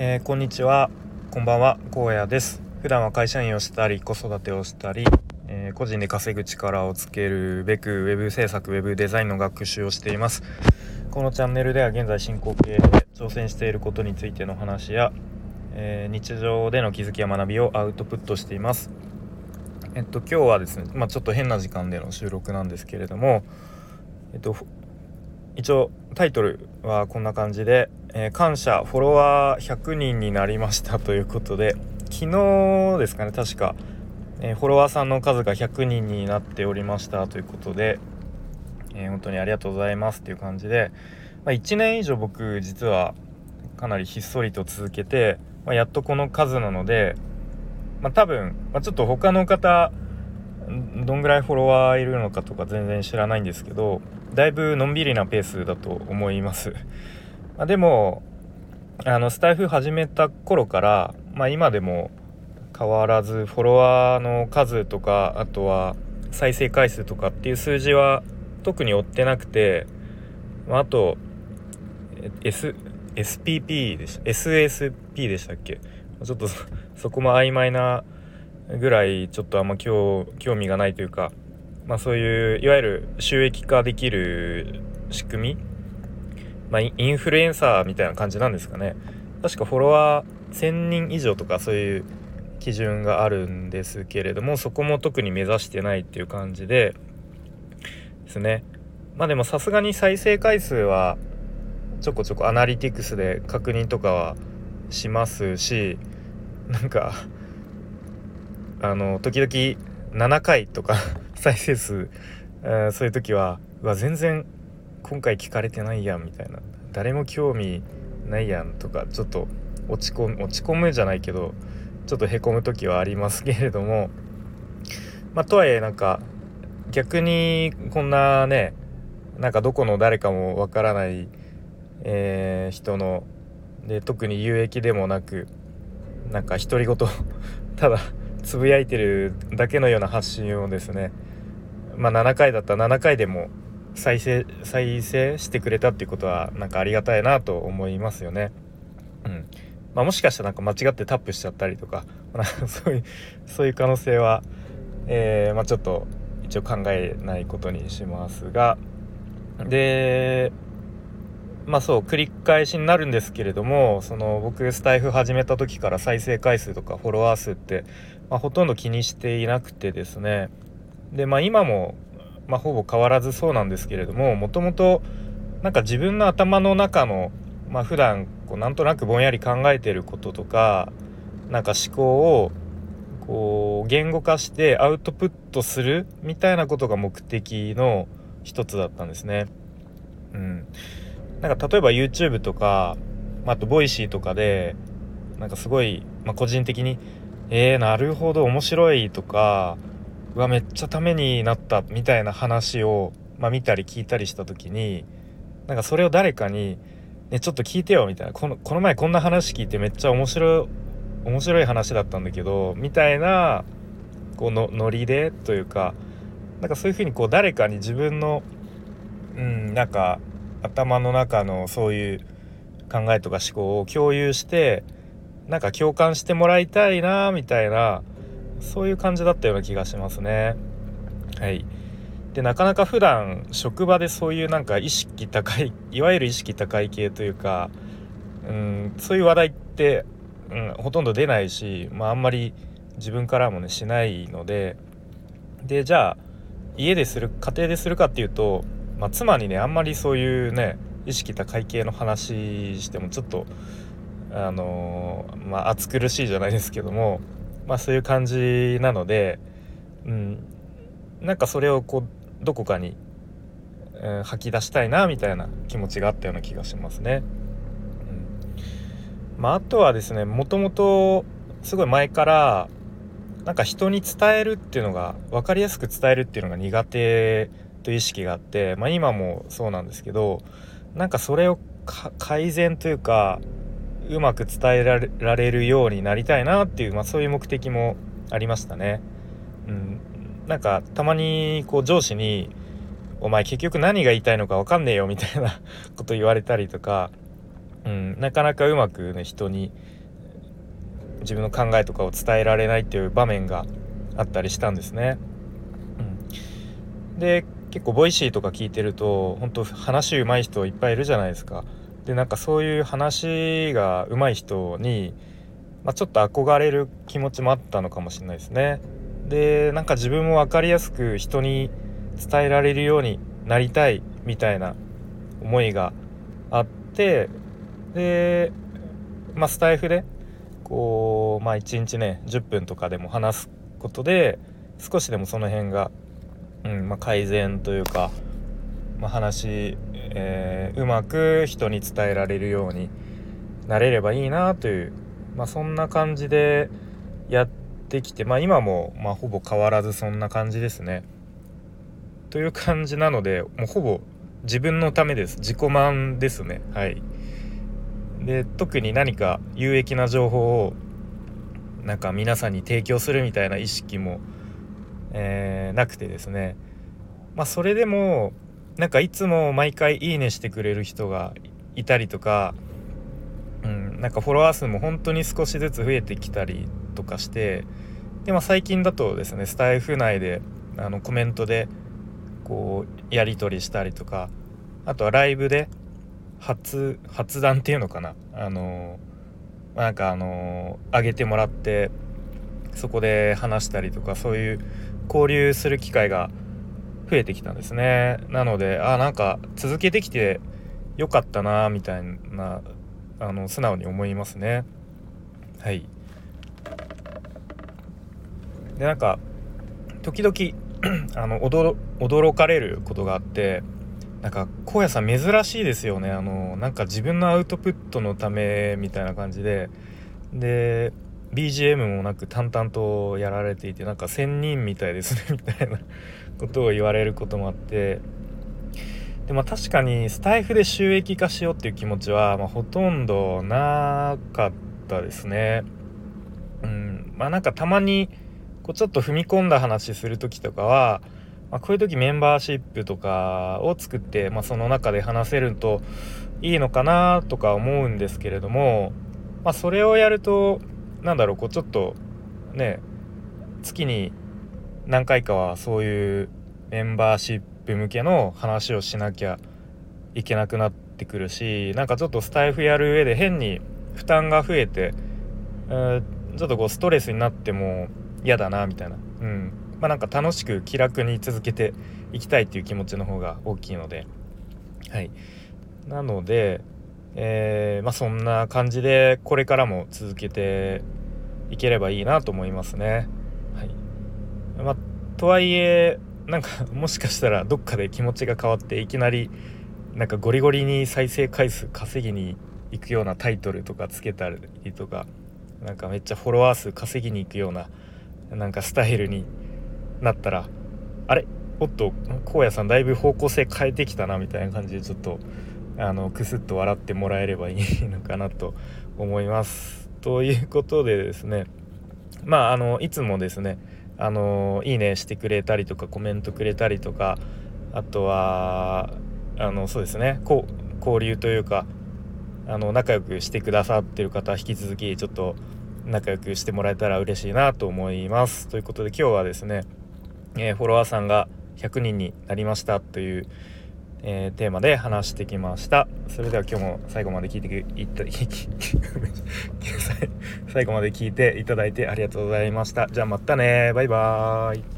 えー、こんにちは。こんばんは。荒野です。普段は会社員をしたり子育てをしたり、えー、個人で稼ぐ力をつけるべく web 制作 web デザインの学習をしています。このチャンネルでは現在進行形で挑戦していることについての話や、えー、日常での気づきや学びをアウトプットしています。えっと今日はですねまあ、ちょっと変な時間での収録なんですけれどもえっと一応タイトルはこんな感じでえー、感謝フォロワー100人になりましたということで昨日ですかね確か、えー、フォロワーさんの数が100人になっておりましたということで、えー、本当にありがとうございますっていう感じで、まあ、1年以上僕実はかなりひっそりと続けて、まあ、やっとこの数なので、まあ、多分、ま、ちょっと他の方どんぐらいフォロワーいるのかとか全然知らないんですけどだいぶのんびりなペースだと思います。まあ、でもあのスタイフ始めた頃から、まあ、今でも変わらずフォロワーの数とかあとは再生回数とかっていう数字は特に追ってなくて、まあ、と、S、SPP でした SSP でしたっけ？ちょっとそこも曖昧なぐらいちょっとあんま興味がないというか、まあ、そういういわゆる収益化できる仕組みまあ、インフルエンサーみたいな感じなんですかね。確かフォロワー1000人以上とかそういう基準があるんですけれどもそこも特に目指してないっていう感じでですね。まあでもさすがに再生回数はちょこちょこアナリティクスで確認とかはしますしなんかあの時々7回とか 再生数、えー、そういう時はうわ全然今回聞かれてないやんみたいな。誰も興味ないやんとかちょっと落ち込む落ち込むじゃないけどちょっとへこむ時はありますけれども。まあとはいえなんか逆にこんなねなんかどこの誰かもわからない、えー、人ので特に有益でもなくなんか独り言 ただつぶやいてるだけのような発信をですねまあ7回だったら7回でも再生再生してくれたっていうことはなんかありがたいなと思いますよね。うん。まあ、もしかしたらなんか間違ってタップしちゃったりとか そういうそういう可能性は、えー、まあ、ちょっと一応考えないことにしますが。でまあそう繰り返しになるんですけれどもその僕スタイフ始めた時から再生回数とかフォロワー数って、まあ、ほとんど気にしていなくてですね。でまあ今もまあ、ほぼ変わらずそうなんですけれどももともとなんか自分の頭の中の、まあ普段こうなんとなくぼんやり考えてることとかなんか思考をこう言語化してアウトプットするみたいなことが目的の一つだったんですね。うん、なんか例えば YouTube とか、まあ、あとボイシーとかでなんかすごい、まあ、個人的に「えー、なるほど面白い」とかうわめっちゃためになったみたいな話を、まあ、見たり聞いたりした時になんかそれを誰かに「ねちょっと聞いてよ」みたいな。このこの前こんな話聞いてめっちゃ面白い面白い話だったんだけどみたいなこうのノリでというかなんかそういうふうにこう誰かに自分のうんなんか頭の中のそういう考えとか思考を共有してなんか共感してもらいたいなみたいなそういう感じだったような気がしますね。はい。で、なかなか普段職場でそういうなんか意識高い、いわゆる意識高い系というか、うん、そういう話題って、うん、ほとんど出ないし、まああんまり自分からもね、しないので、で、じゃあ、家でする、家庭でするかっていうと、まあ妻にね、あんまりそういうね、意識高い系の話してもちょっと、あのー、まあ暑苦しいじゃないですけども、まあそういう感じなので、うん、なんかそれをこうどこかに、うん、吐き出したいなみたいな気持ちがあったような気がしますね。うん、まあ、あとはですねもともとすごい前からなんか人に伝えるっていうのが分かりやすく伝えるっていうのが苦手という意識があって、まあ、今もそうなんですけどなんかそれを改善というかうまく伝えられるようになりたいなっていう、まあ、そういう目的もありましたね。うん、なんかたまにこう上司に「お前結局何が言いたいのか分かんねえよ」みたいなこと言われたりとかうん、なかなかうまくね人に自分の考えとかを伝えられないっていう場面があったりしたんですね。うん、で結構ボイシーとか聞いてると本当話うまい人いっぱいいるじゃないですか。でなんかそういう話がうまい人に、まあ、ちょっと憧れる気持ちもあったのかもしれないですね。でなんか自分も分かりやすく人に伝えられるようになりたいみたいな思いがあってで、まあ、スタイフでこう、まあ、1日ね10分とかでも話すことで少しでもその辺が、うんまあ、改善というか、まあ、話、えー、うまく人に伝えられるようになれればいいなという、まあ、そんな感じでやってきて、まあ、今も、ま、ほぼ変わらずそんな感じですね。という感じなのでもうほぼ自分のためです。自己満ですね。はい。で特に何か有益な情報をなんか皆さんに提供するみたいな意識も、えー、なくてですね。まあそれでもなんかいつも毎回「いいね」してくれる人がいたりとか、うん、なんかフォロワー数も本当に少しずつ増えてきたりとかしてで、まあ、最近だとですねスタイフ内であのコメントでこうやり取りしたりとかあとはライブで発発談っていうのかな。あのなんかあの上げてもらってそこで話したりとかそういう交流する機会が増えてきたんですね。なのであなんか続けてきてよかったなみたいなあの素直に思いますね。はい。でなんか時々 あの驚かれることがあってなんか荒野さん珍しいですよね。あのなんか自分のアウトプットのためみたいな感じで。で BGM もなく淡々とやられていてなんか仙人みたいですねみたいな。ことを言われることもあってでまあ確かにスタイフで収益化しようっていう気持ちは、まあ、ほとんどなかったですね。うんまあなんかたまにこうちょっと踏み込んだ話する時とかは、まあ、こういう時メンバーシップとかを作って、まあ、その中で話せるといいのかなとか思うんですけれども、まあ、それをやると何だろうこうちょっとね月に何回かはそういうメンバーシップ向けの話をしなきゃいけなくなってくるしなんかちょっとスタイフやる上で変に負担が増えて、えー、ちょっとこうストレスになっても嫌だなみたいな。うん。まあなんか楽しく気楽に続けていきたいっていう気持ちの方が大きいので。はい。なのでえー、まあそんな感じでこれからも続けていければいいなと思いますね。とはいえなんかもしかしたらどっかで気持ちが変わっていきなりなんかゴリゴリに再生回数稼ぎに行くようなタイトルとかつけたりとかなんかめっちゃフォロワー数稼ぎに行くようななんかスタイルになったらあれ？おっと荒野さんだいぶ方向性変えてきたなみたいな感じでちょっとあのクスッと笑ってもらえればいいのかなと思います。ということでですねまああのいつもですねあのいいねしてくれたりとかコメントくれたりとかあとはあのそうですねこ交流というかあの仲良くしてくださってる方引き続きちょっと仲良くしてもらえたら嬉しいなと思います。ということで今日はですね、えー、フォロワーさんが100人になりましたという、えー、テーマで話してきました。それでは今日も最後まで聞いていた 最後まで聞いていただいてありがとうございました。じゃあまたねバイバーイ